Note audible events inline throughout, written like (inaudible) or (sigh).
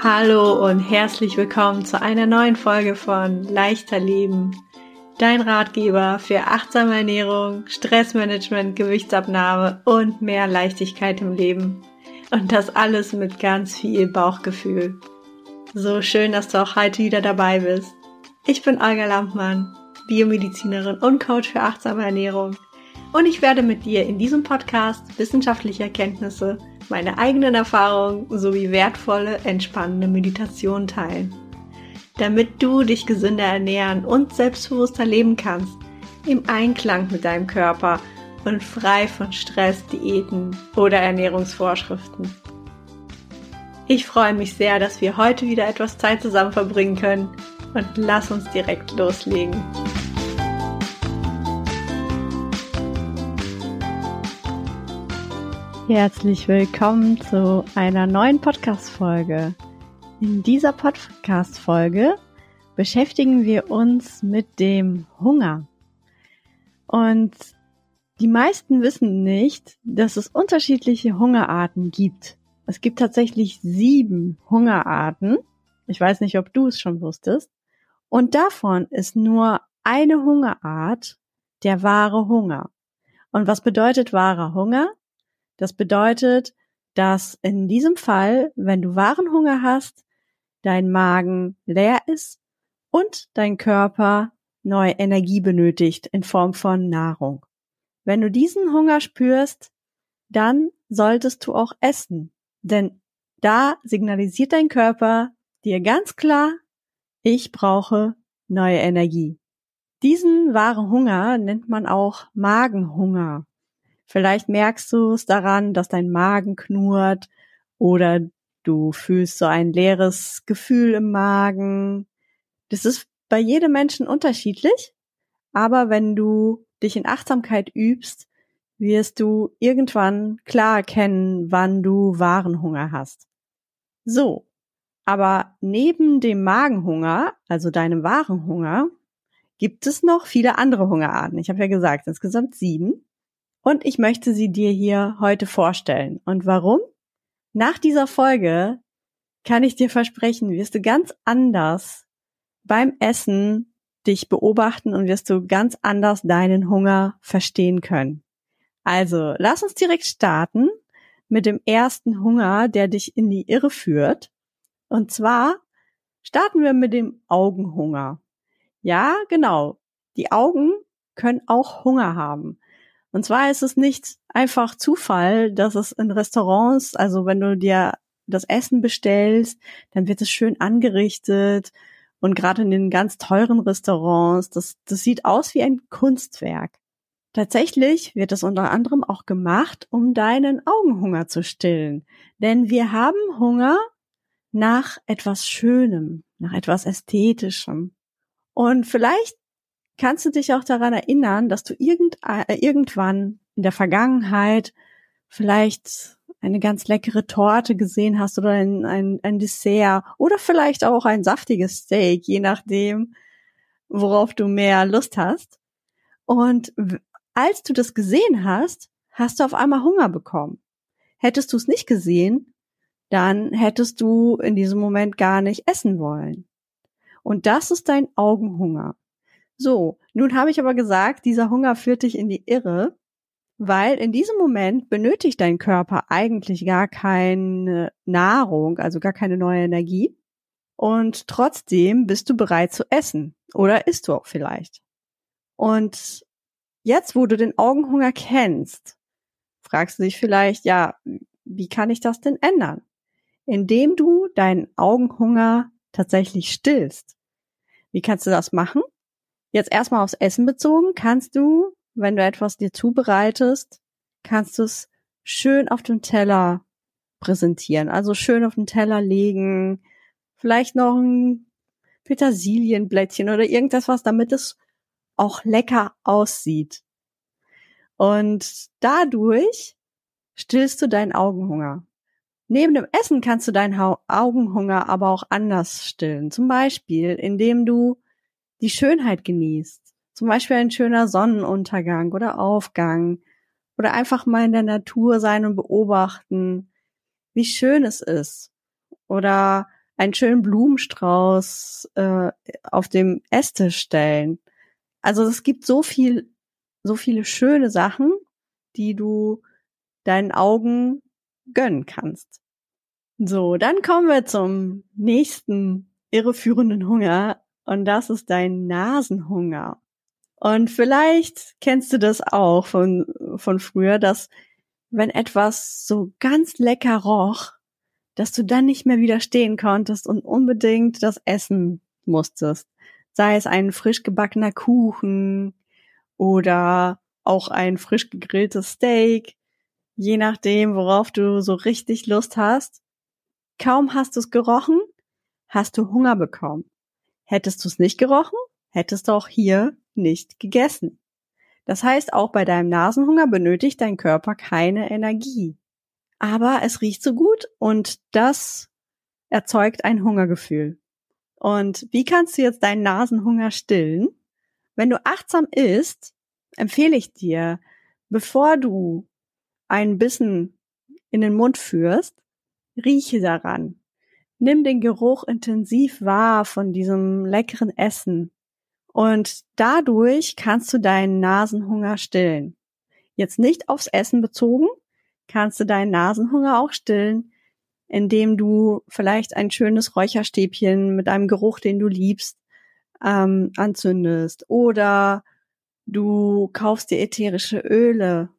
Hallo und herzlich willkommen zu einer neuen Folge von Leichter Leben, dein Ratgeber für achtsame Ernährung, Stressmanagement, Gewichtsabnahme und mehr Leichtigkeit im Leben. Und das alles mit ganz viel Bauchgefühl. So schön, dass du auch heute wieder dabei bist. Ich bin Olga Lampmann, Biomedizinerin und Coach für achtsame Ernährung. Und ich werde mit dir in diesem Podcast wissenschaftliche Erkenntnisse meine eigenen Erfahrungen sowie wertvolle, entspannende Meditation teilen. Damit du dich gesünder ernähren und selbstbewusster leben kannst, im Einklang mit deinem Körper und frei von Stress, Diäten oder Ernährungsvorschriften. Ich freue mich sehr, dass wir heute wieder etwas Zeit zusammen verbringen können und lass uns direkt loslegen. Herzlich willkommen zu einer neuen Podcast-Folge. In dieser Podcast-Folge beschäftigen wir uns mit dem Hunger. Und die meisten wissen nicht, dass es unterschiedliche Hungerarten gibt. Es gibt tatsächlich sieben Hungerarten. Ich weiß nicht, ob du es schon wusstest. Und davon ist nur eine Hungerart der wahre Hunger. Und was bedeutet wahrer Hunger? Das bedeutet, dass in diesem Fall, wenn du wahren Hunger hast, dein Magen leer ist und dein Körper neue Energie benötigt in Form von Nahrung. Wenn du diesen Hunger spürst, dann solltest du auch essen, denn da signalisiert dein Körper dir ganz klar, ich brauche neue Energie. Diesen wahren Hunger nennt man auch Magenhunger. Vielleicht merkst du es daran, dass dein Magen knurrt oder du fühlst so ein leeres Gefühl im Magen. Das ist bei jedem Menschen unterschiedlich, aber wenn du dich in Achtsamkeit übst, wirst du irgendwann klar erkennen, wann du wahren Hunger hast. So, aber neben dem Magenhunger, also deinem wahren Hunger, gibt es noch viele andere Hungerarten. Ich habe ja gesagt, insgesamt sieben. Und ich möchte sie dir hier heute vorstellen. Und warum? Nach dieser Folge kann ich dir versprechen, wirst du ganz anders beim Essen dich beobachten und wirst du ganz anders deinen Hunger verstehen können. Also, lass uns direkt starten mit dem ersten Hunger, der dich in die Irre führt. Und zwar starten wir mit dem Augenhunger. Ja, genau. Die Augen können auch Hunger haben. Und zwar ist es nicht einfach Zufall, dass es in Restaurants, also wenn du dir das Essen bestellst, dann wird es schön angerichtet und gerade in den ganz teuren Restaurants, das, das sieht aus wie ein Kunstwerk. Tatsächlich wird es unter anderem auch gemacht, um deinen Augenhunger zu stillen. Denn wir haben Hunger nach etwas Schönem, nach etwas Ästhetischem. Und vielleicht kannst du dich auch daran erinnern, dass du äh, irgendwann in der Vergangenheit vielleicht eine ganz leckere Torte gesehen hast oder ein, ein, ein Dessert oder vielleicht auch ein saftiges Steak, je nachdem, worauf du mehr Lust hast. Und als du das gesehen hast, hast du auf einmal Hunger bekommen. Hättest du es nicht gesehen, dann hättest du in diesem Moment gar nicht essen wollen. Und das ist dein Augenhunger. So, nun habe ich aber gesagt, dieser Hunger führt dich in die Irre, weil in diesem Moment benötigt dein Körper eigentlich gar keine Nahrung, also gar keine neue Energie. Und trotzdem bist du bereit zu essen. Oder isst du auch vielleicht. Und jetzt, wo du den Augenhunger kennst, fragst du dich vielleicht, ja, wie kann ich das denn ändern? Indem du deinen Augenhunger tatsächlich stillst. Wie kannst du das machen? Jetzt erstmal aufs Essen bezogen, kannst du, wenn du etwas dir zubereitest, kannst du es schön auf dem Teller präsentieren. Also schön auf den Teller legen, vielleicht noch ein Petersilienblättchen oder irgendwas, was damit es auch lecker aussieht. Und dadurch stillst du deinen Augenhunger. Neben dem Essen kannst du deinen Augenhunger aber auch anders stillen. Zum Beispiel, indem du die Schönheit genießt. Zum Beispiel ein schöner Sonnenuntergang oder Aufgang oder einfach mal in der Natur sein und beobachten, wie schön es ist. Oder einen schönen Blumenstrauß äh, auf dem Esstisch stellen. Also es gibt so viel, so viele schöne Sachen, die du deinen Augen gönnen kannst. So, dann kommen wir zum nächsten irreführenden Hunger und das ist dein Nasenhunger. Und vielleicht kennst du das auch von, von früher, dass wenn etwas so ganz lecker roch, dass du dann nicht mehr widerstehen konntest und unbedingt das essen musstest. Sei es ein frisch gebackener Kuchen oder auch ein frisch gegrilltes Steak, je nachdem, worauf du so richtig Lust hast. Kaum hast du es gerochen, hast du Hunger bekommen. Hättest du es nicht gerochen, hättest du auch hier nicht gegessen. Das heißt, auch bei deinem Nasenhunger benötigt dein Körper keine Energie. Aber es riecht so gut und das erzeugt ein Hungergefühl. Und wie kannst du jetzt deinen Nasenhunger stillen? Wenn du achtsam isst, empfehle ich dir, bevor du einen Bissen in den Mund führst, rieche daran. Nimm den Geruch intensiv wahr von diesem leckeren Essen. Und dadurch kannst du deinen Nasenhunger stillen. Jetzt nicht aufs Essen bezogen, kannst du deinen Nasenhunger auch stillen, indem du vielleicht ein schönes Räucherstäbchen mit einem Geruch, den du liebst, ähm, anzündest. Oder du kaufst dir ätherische Öle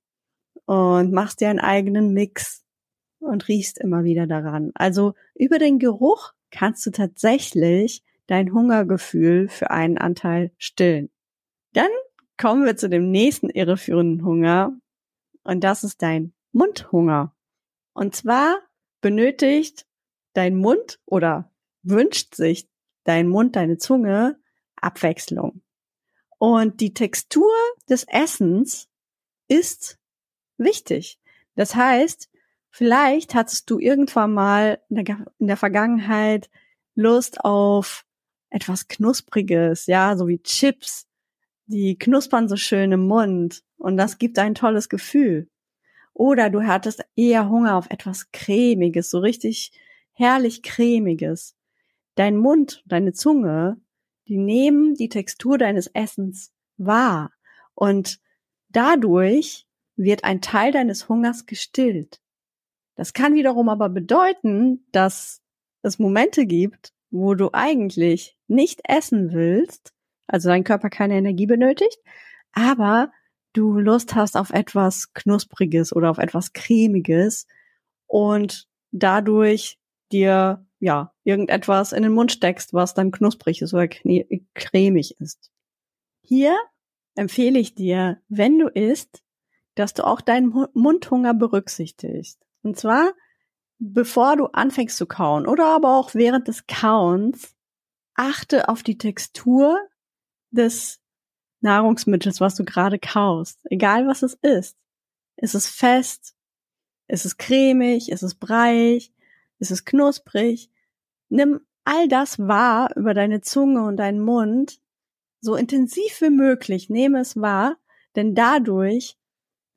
und machst dir einen eigenen Mix und riechst immer wieder daran. Also über den Geruch kannst du tatsächlich dein Hungergefühl für einen Anteil stillen. Dann kommen wir zu dem nächsten irreführenden Hunger und das ist dein Mundhunger. Und zwar benötigt dein Mund oder wünscht sich dein Mund, deine Zunge Abwechslung. Und die Textur des Essens ist wichtig. Das heißt, Vielleicht hattest du irgendwann mal in der, Vergangenheit Lust auf etwas Knuspriges, ja, so wie Chips. Die knuspern so schön im Mund und das gibt ein tolles Gefühl. Oder du hattest eher Hunger auf etwas Cremiges, so richtig herrlich Cremiges. Dein Mund, deine Zunge, die nehmen die Textur deines Essens wahr und dadurch wird ein Teil deines Hungers gestillt. Das kann wiederum aber bedeuten, dass es Momente gibt, wo du eigentlich nicht essen willst, also dein Körper keine Energie benötigt, aber du Lust hast auf etwas Knuspriges oder auf etwas Cremiges und dadurch dir ja irgendetwas in den Mund steckst, was dann knusprig ist oder cremig ist. Hier empfehle ich dir, wenn du isst, dass du auch deinen Mundhunger berücksichtigst. Und zwar, bevor du anfängst zu kauen oder aber auch während des Kauens, achte auf die Textur des Nahrungsmittels, was du gerade kaust. Egal was es ist. Ist es fest? Ist es cremig? Ist es breich? Ist es knusprig? Nimm all das wahr über deine Zunge und deinen Mund so intensiv wie möglich. Nehme es wahr, denn dadurch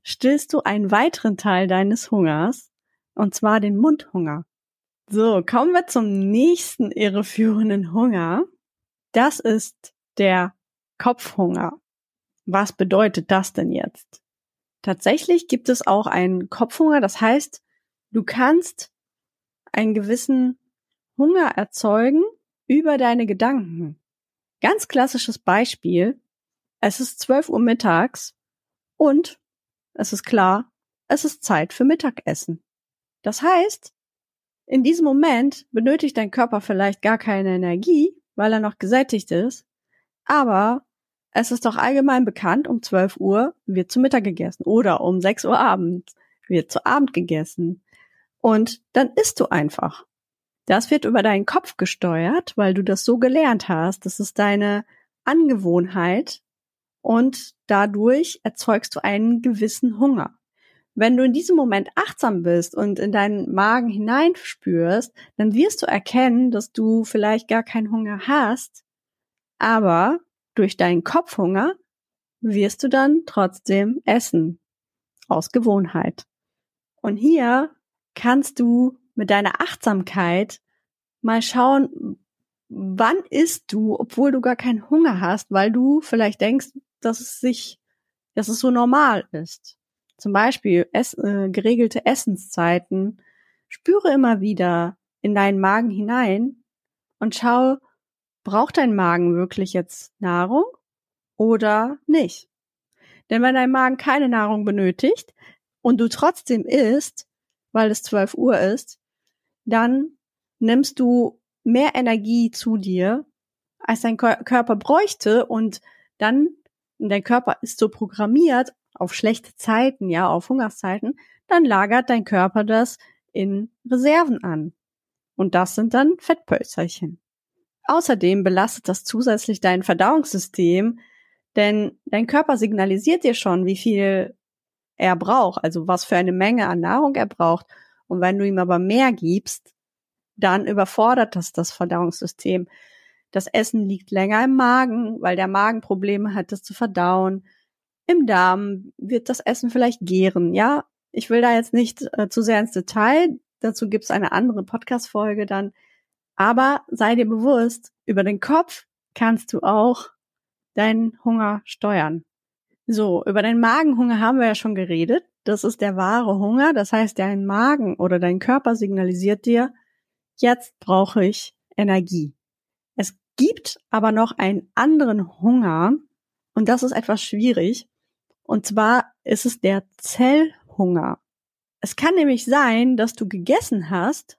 stillst du einen weiteren Teil deines Hungers und zwar den Mundhunger. So, kommen wir zum nächsten irreführenden Hunger. Das ist der Kopfhunger. Was bedeutet das denn jetzt? Tatsächlich gibt es auch einen Kopfhunger, das heißt, du kannst einen gewissen Hunger erzeugen über deine Gedanken. Ganz klassisches Beispiel. Es ist 12 Uhr mittags und es ist klar, es ist Zeit für Mittagessen. Das heißt, in diesem Moment benötigt dein Körper vielleicht gar keine Energie, weil er noch gesättigt ist, aber es ist doch allgemein bekannt, um 12 Uhr wird zu Mittag gegessen oder um 6 Uhr abends wird zu Abend gegessen. Und dann isst du einfach. Das wird über deinen Kopf gesteuert, weil du das so gelernt hast. Das ist deine Angewohnheit und dadurch erzeugst du einen gewissen Hunger. Wenn du in diesem Moment achtsam bist und in deinen Magen hineinspürst, dann wirst du erkennen, dass du vielleicht gar keinen Hunger hast, aber durch deinen Kopfhunger wirst du dann trotzdem essen. Aus Gewohnheit. Und hier kannst du mit deiner Achtsamkeit mal schauen, wann isst du, obwohl du gar keinen Hunger hast, weil du vielleicht denkst, dass es sich, dass es so normal ist. Zum Beispiel ess, äh, geregelte Essenszeiten. Spüre immer wieder in deinen Magen hinein und schau, braucht dein Magen wirklich jetzt Nahrung oder nicht? Denn wenn dein Magen keine Nahrung benötigt und du trotzdem isst, weil es 12 Uhr ist, dann nimmst du mehr Energie zu dir, als dein Körper bräuchte und dann, dein Körper ist so programmiert auf schlechte Zeiten, ja, auf Hungerszeiten, dann lagert dein Körper das in Reserven an. Und das sind dann Fettpölzerchen. Außerdem belastet das zusätzlich dein Verdauungssystem, denn dein Körper signalisiert dir schon, wie viel er braucht, also was für eine Menge an Nahrung er braucht. Und wenn du ihm aber mehr gibst, dann überfordert das das Verdauungssystem. Das Essen liegt länger im Magen, weil der Magen Probleme hat, das zu verdauen. Im Darm wird das Essen vielleicht gären. Ja, ich will da jetzt nicht äh, zu sehr ins Detail. Dazu gibt's eine andere Podcast-Folge dann. Aber sei dir bewusst, über den Kopf kannst du auch deinen Hunger steuern. So, über deinen Magenhunger haben wir ja schon geredet. Das ist der wahre Hunger. Das heißt, dein Magen oder dein Körper signalisiert dir, jetzt brauche ich Energie. Es gibt aber noch einen anderen Hunger und das ist etwas schwierig. Und zwar ist es der Zellhunger. Es kann nämlich sein, dass du gegessen hast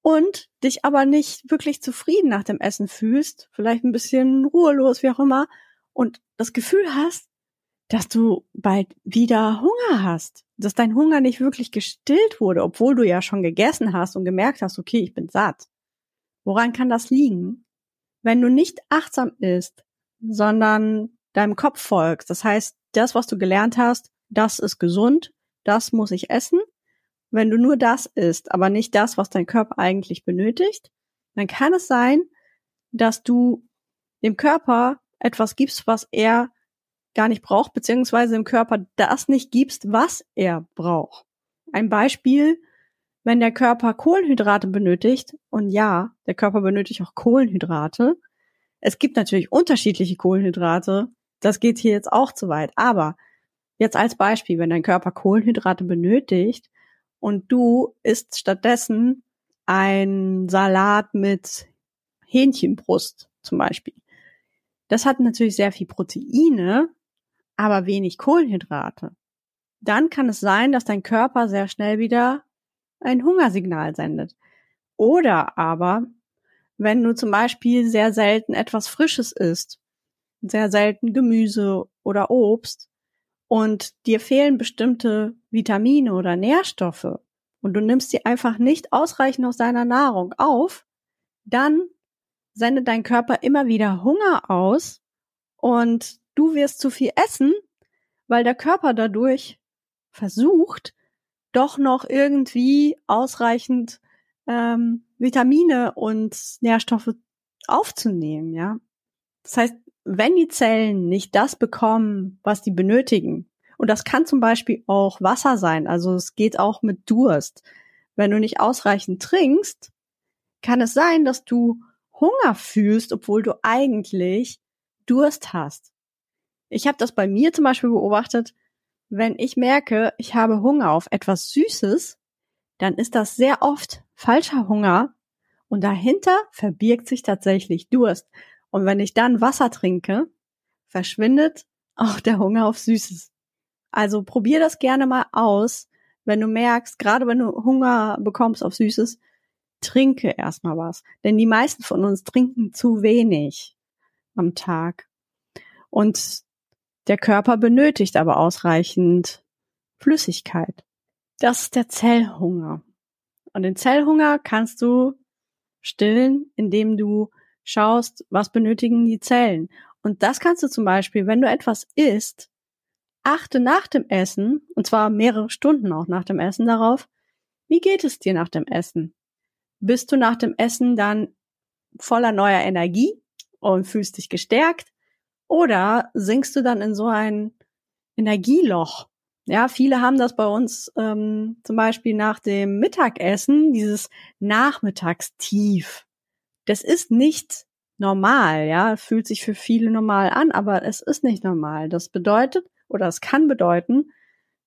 und dich aber nicht wirklich zufrieden nach dem Essen fühlst, vielleicht ein bisschen ruhelos, wie auch immer, und das Gefühl hast, dass du bald wieder Hunger hast, dass dein Hunger nicht wirklich gestillt wurde, obwohl du ja schon gegessen hast und gemerkt hast, okay, ich bin satt. Woran kann das liegen? Wenn du nicht achtsam isst, sondern deinem Kopf folgst, das heißt, das, was du gelernt hast, das ist gesund, das muss ich essen. Wenn du nur das isst, aber nicht das, was dein Körper eigentlich benötigt, dann kann es sein, dass du dem Körper etwas gibst, was er gar nicht braucht, beziehungsweise im Körper das nicht gibst, was er braucht. Ein Beispiel, wenn der Körper Kohlenhydrate benötigt, und ja, der Körper benötigt auch Kohlenhydrate. Es gibt natürlich unterschiedliche Kohlenhydrate, das geht hier jetzt auch zu weit, aber jetzt als Beispiel, wenn dein Körper Kohlenhydrate benötigt und du isst stattdessen ein Salat mit Hähnchenbrust zum Beispiel. Das hat natürlich sehr viel Proteine, aber wenig Kohlenhydrate, dann kann es sein, dass dein Körper sehr schnell wieder ein Hungersignal sendet. Oder aber, wenn du zum Beispiel sehr selten etwas Frisches isst, sehr selten Gemüse oder Obst und dir fehlen bestimmte Vitamine oder Nährstoffe und du nimmst sie einfach nicht ausreichend aus deiner Nahrung auf, dann sendet dein Körper immer wieder Hunger aus und du wirst zu viel essen, weil der Körper dadurch versucht, doch noch irgendwie ausreichend ähm, Vitamine und Nährstoffe aufzunehmen, ja. Das heißt, wenn die Zellen nicht das bekommen, was die benötigen, und das kann zum Beispiel auch Wasser sein, also es geht auch mit Durst. Wenn du nicht ausreichend trinkst, kann es sein, dass du Hunger fühlst, obwohl du eigentlich Durst hast. Ich habe das bei mir zum Beispiel beobachtet, wenn ich merke, ich habe Hunger auf etwas Süßes, dann ist das sehr oft falscher Hunger und dahinter verbirgt sich tatsächlich Durst. Und wenn ich dann Wasser trinke, verschwindet auch der Hunger auf Süßes. Also probier das gerne mal aus, wenn du merkst, gerade wenn du Hunger bekommst auf Süßes, trinke erstmal was. Denn die meisten von uns trinken zu wenig am Tag. Und der Körper benötigt aber ausreichend Flüssigkeit. Das ist der Zellhunger. Und den Zellhunger kannst du stillen, indem du schaust, was benötigen die Zellen. Und das kannst du zum Beispiel, wenn du etwas isst, achte nach dem Essen, und zwar mehrere Stunden auch nach dem Essen darauf, wie geht es dir nach dem Essen? Bist du nach dem Essen dann voller neuer Energie und fühlst dich gestärkt? Oder sinkst du dann in so ein Energieloch Ja, viele haben das bei uns ähm, zum Beispiel nach dem Mittagessen, dieses Nachmittagstief. Das ist nicht normal, ja, fühlt sich für viele normal an, aber es ist nicht normal. Das bedeutet oder es kann bedeuten,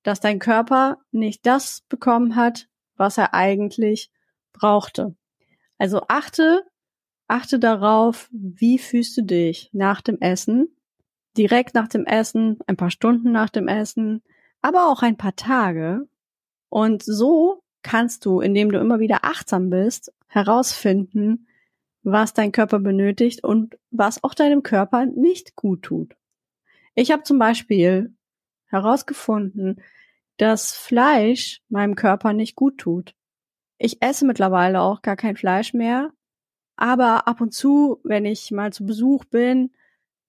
dass dein Körper nicht das bekommen hat, was er eigentlich brauchte. Also achte, achte darauf, wie fühlst du dich nach dem Essen, direkt nach dem Essen, ein paar Stunden nach dem Essen, aber auch ein paar Tage. Und so kannst du, indem du immer wieder achtsam bist, herausfinden, was dein Körper benötigt und was auch deinem Körper nicht gut tut. Ich habe zum Beispiel herausgefunden, dass Fleisch meinem Körper nicht gut tut. Ich esse mittlerweile auch gar kein Fleisch mehr, aber ab und zu, wenn ich mal zu Besuch bin,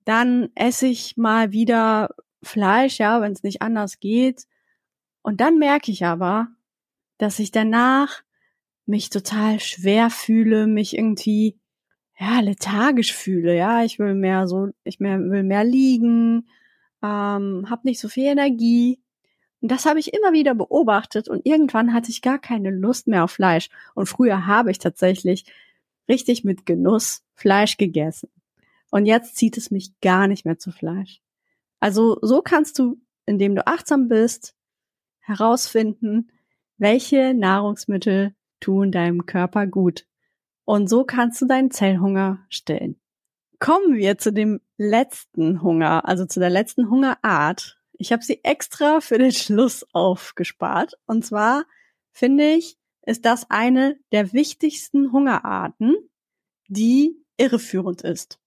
dann esse ich mal wieder Fleisch, ja, wenn es nicht anders geht. Und dann merke ich aber, dass ich danach mich total schwer fühle, mich irgendwie ja lethargisch fühle. Ja, ich will mehr so, ich mehr, will mehr liegen, ähm, habe nicht so viel Energie. Und das habe ich immer wieder beobachtet und irgendwann hatte ich gar keine Lust mehr auf Fleisch. Und früher habe ich tatsächlich richtig mit Genuss Fleisch gegessen. Und jetzt zieht es mich gar nicht mehr zu Fleisch. Also so kannst du, indem du achtsam bist, herausfinden, welche Nahrungsmittel tun deinem Körper gut. Und so kannst du deinen Zellhunger stillen. Kommen wir zu dem letzten Hunger, also zu der letzten Hungerart. Ich habe sie extra für den (laughs) Schluss aufgespart. Und zwar finde ich, ist das eine der wichtigsten Hungerarten, die irreführend ist.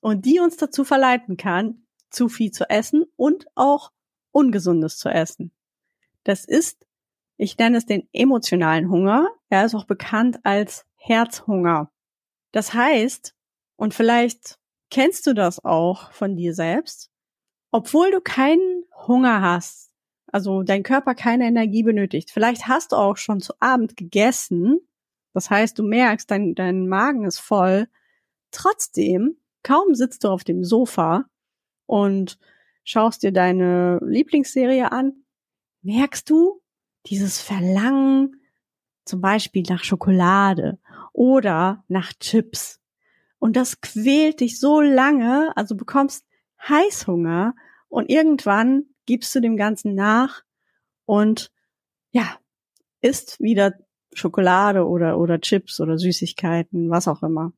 Und die uns dazu verleiten kann, zu viel zu essen und auch Ungesundes zu essen. Das ist, ich nenne es den emotionalen Hunger. Er ist auch bekannt als Herzhunger. Das heißt, und vielleicht kennst du das auch von dir selbst, obwohl du keinen Hunger hast, also dein Körper keine Energie benötigt, vielleicht hast du auch schon zu Abend gegessen, das heißt, du merkst, dein, dein Magen ist voll, trotzdem, kaum sitzt du auf dem Sofa, und schaust dir deine Lieblingsserie an, merkst du dieses Verlangen zum Beispiel nach Schokolade oder nach Chips. Und das quält dich so lange, also bekommst Heißhunger und irgendwann gibst du dem Ganzen nach und ja, isst wieder Schokolade oder, oder Chips oder Süßigkeiten, was auch immer.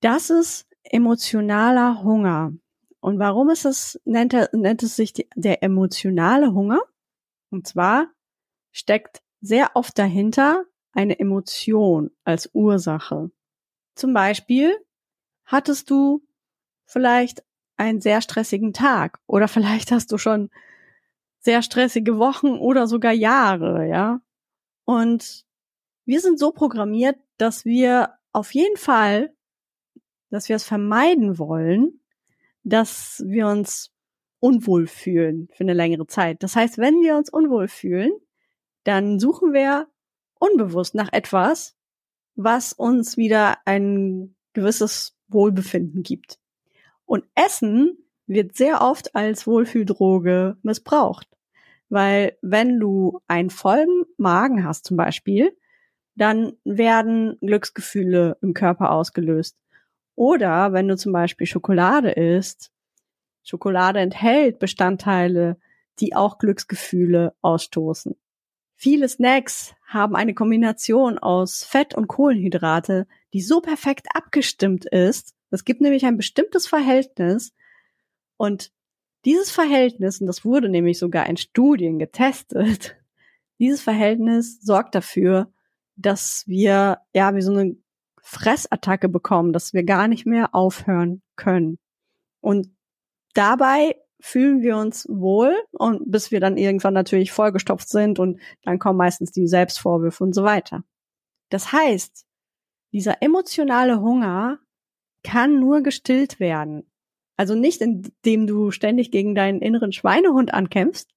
Das ist emotionaler Hunger. Und warum ist es, nennt, er, nennt es sich die, der emotionale Hunger? Und zwar steckt sehr oft dahinter eine Emotion als Ursache. Zum Beispiel hattest du vielleicht einen sehr stressigen Tag oder (laughs) vielleicht hast du schon sehr stressige Wochen oder sogar Jahre, ja. Und wir sind so programmiert, dass wir auf jeden Fall, dass wir es vermeiden wollen, dass wir uns unwohl fühlen für eine längere Zeit. Das heißt, wenn wir uns unwohl fühlen, dann suchen wir unbewusst nach etwas, was uns wieder ein gewisses Wohlbefinden gibt. Und Essen wird sehr oft als Wohlfühldroge missbraucht. Weil wenn du einen vollen Magen hast zum Beispiel, dann werden Glücksgefühle im Körper ausgelöst. Oder wenn du zum Beispiel Schokolade isst, Schokolade enthält Bestandteile, die auch Glücksgefühle ausstoßen. Viele Snacks haben eine Kombination aus Fett und Kohlenhydrate, die so perfekt abgestimmt ist. Es gibt nämlich ein bestimmtes Verhältnis und dieses Verhältnis, und das wurde nämlich sogar in Studien getestet, (laughs) dieses Verhältnis sorgt dafür, dass wir ja wie so eine Fressattacke bekommen, dass wir gar nicht mehr aufhören können. Und dabei fühlen wir uns wohl und bis wir dann irgendwann natürlich vollgestopft sind und dann kommen meistens die Selbstvorwürfe und so weiter. Das heißt, dieser emotionale Hunger kann nur gestillt werden. Also nicht indem du ständig gegen deinen inneren Schweinehund ankämpfst,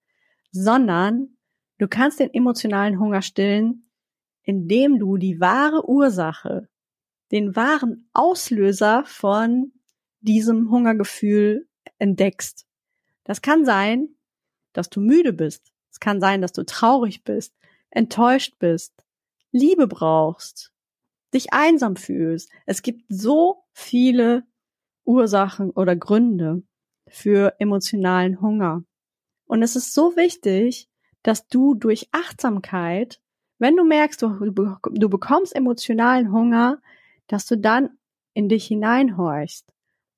sondern du kannst den emotionalen Hunger stillen, indem du die wahre Ursache den wahren Auslöser von diesem Hungergefühl entdeckst. Das kann sein, dass du müde bist. Es kann sein, dass du traurig bist, enttäuscht bist, Liebe brauchst, dich einsam fühlst. Es gibt so viele Ursachen oder Gründe für emotionalen Hunger. Und es ist so wichtig, dass du durch Achtsamkeit, wenn du merkst, du, bekommst emotionalen Hunger, dass du dann in dich hineinhorchst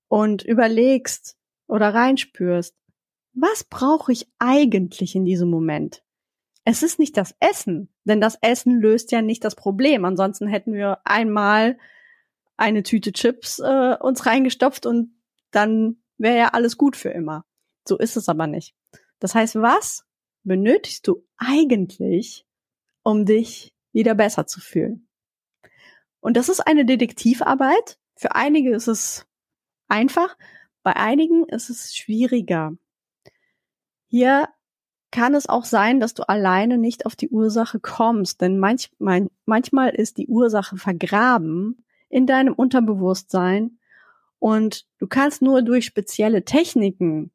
und überlegst oder reinspürst, was brauche ich eigentlich in diesem Moment? Es ist nicht das Essen, denn das Essen löst ja nicht das Problem. Ansonsten hätten wir einmal eine Tüte Chips äh, uns reingestopft und dann wäre ja alles gut für immer. So ist es aber nicht. Das heißt, was benötigst du eigentlich, um dich wieder besser zu fühlen? Und das ist eine Detektivarbeit. Für einige ist es einfach, bei einigen ist es schwieriger. Hier kann es auch sein, dass du alleine nicht auf die Ursache kommst, denn manch, mein, manchmal ist die Ursache vergraben in deinem Unterbewusstsein und du kannst nur durch spezielle Techniken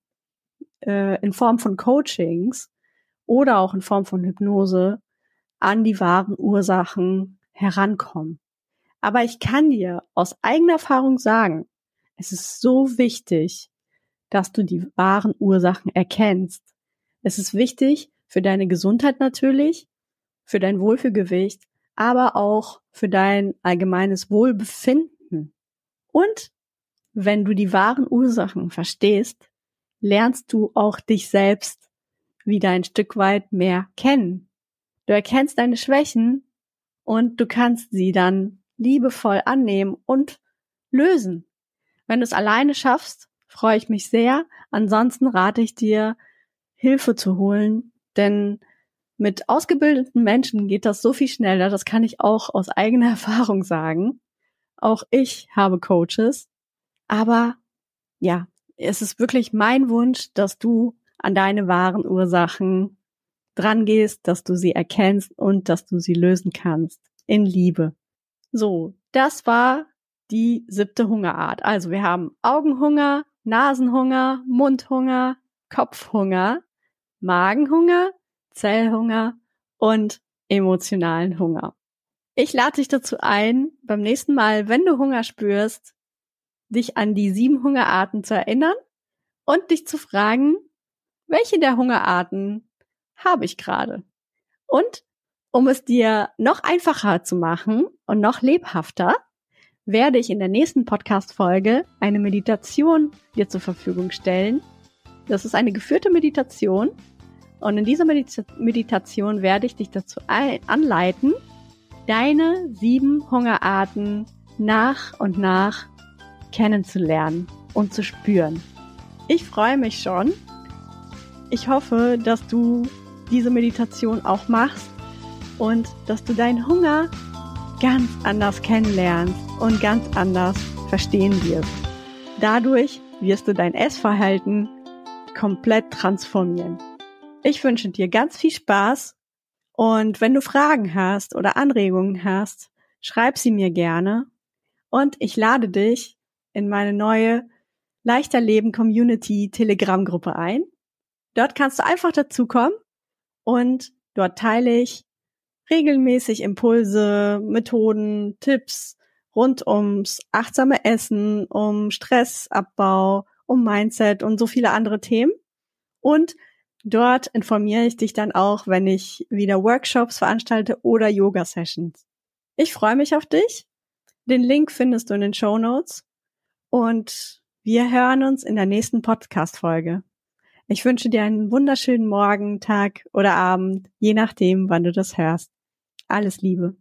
äh, in Form von Coachings oder auch in Form von Hypnose an die wahren Ursachen herankommen. Aber ich kann dir aus eigener Erfahrung sagen, es ist so wichtig, dass du die wahren Ursachen erkennst. Es ist wichtig für deine Gesundheit natürlich, für dein Wohlfühlgewicht, aber auch für dein allgemeines Wohlbefinden. Und wenn du die wahren Ursachen verstehst, lernst du auch dich selbst wieder ein Stück weit mehr kennen. Du erkennst deine Schwächen und du kannst sie dann liebevoll annehmen und lösen. Wenn du es alleine schaffst, freue ich mich sehr. Ansonsten rate ich dir, Hilfe zu holen, denn mit ausgebildeten Menschen geht das so viel schneller. Das kann ich auch aus eigener (laughs) Erfahrung sagen. Auch ich habe Coaches. Aber ja, es ist wirklich mein Wunsch, dass du an deine wahren Ursachen dran gehst, dass du sie erkennst und dass du sie lösen kannst. In Liebe. So, das war die siebte Hungerart. Also wir haben Augenhunger, Nasenhunger, Mundhunger, Kopfhunger, Magenhunger, Zellhunger und emotionalen Hunger. Ich lade dich dazu ein, beim nächsten Mal, wenn du Hunger spürst, dich an die sieben Hungerarten zu erinnern und dich zu fragen, welche der Hungerarten habe ich gerade? Und um es dir noch einfacher zu machen und noch lebhafter, werde ich in der nächsten Podcast-Folge eine Meditation dir zur Verfügung stellen. Das ist eine geführte Meditation. Und in dieser Medita Meditation werde ich dich dazu anleiten, deine sieben Hungerarten nach und nach kennenzulernen und zu spüren. Ich freue mich schon. Ich hoffe, dass du diese Meditation auch machst und dass du deinen Hunger ganz anders kennenlernst und ganz anders verstehen wirst. Dadurch wirst du dein Essverhalten komplett transformieren. Ich wünsche dir ganz viel Spaß und wenn du Fragen hast oder Anregungen hast, schreib sie mir gerne und ich lade dich in meine neue Leichter Leben Community Telegram Gruppe ein. Dort kannst du einfach dazukommen und dort teile ich regelmäßig Impulse, Methoden, Tipps rund ums achtsame Essen, um Stressabbau, um Mindset und so viele andere Themen. Und dort informiere ich dich dann auch, wenn ich wieder Workshops veranstalte oder Yoga-Sessions. Ich freue mich auf dich. Den Link findest du in den Show Notes. Und wir hören uns in der nächsten Podcast-Folge. Ich wünsche dir einen wunderschönen Morgen, Tag oder Abend, je nachdem, wann du das hörst. Alles Liebe.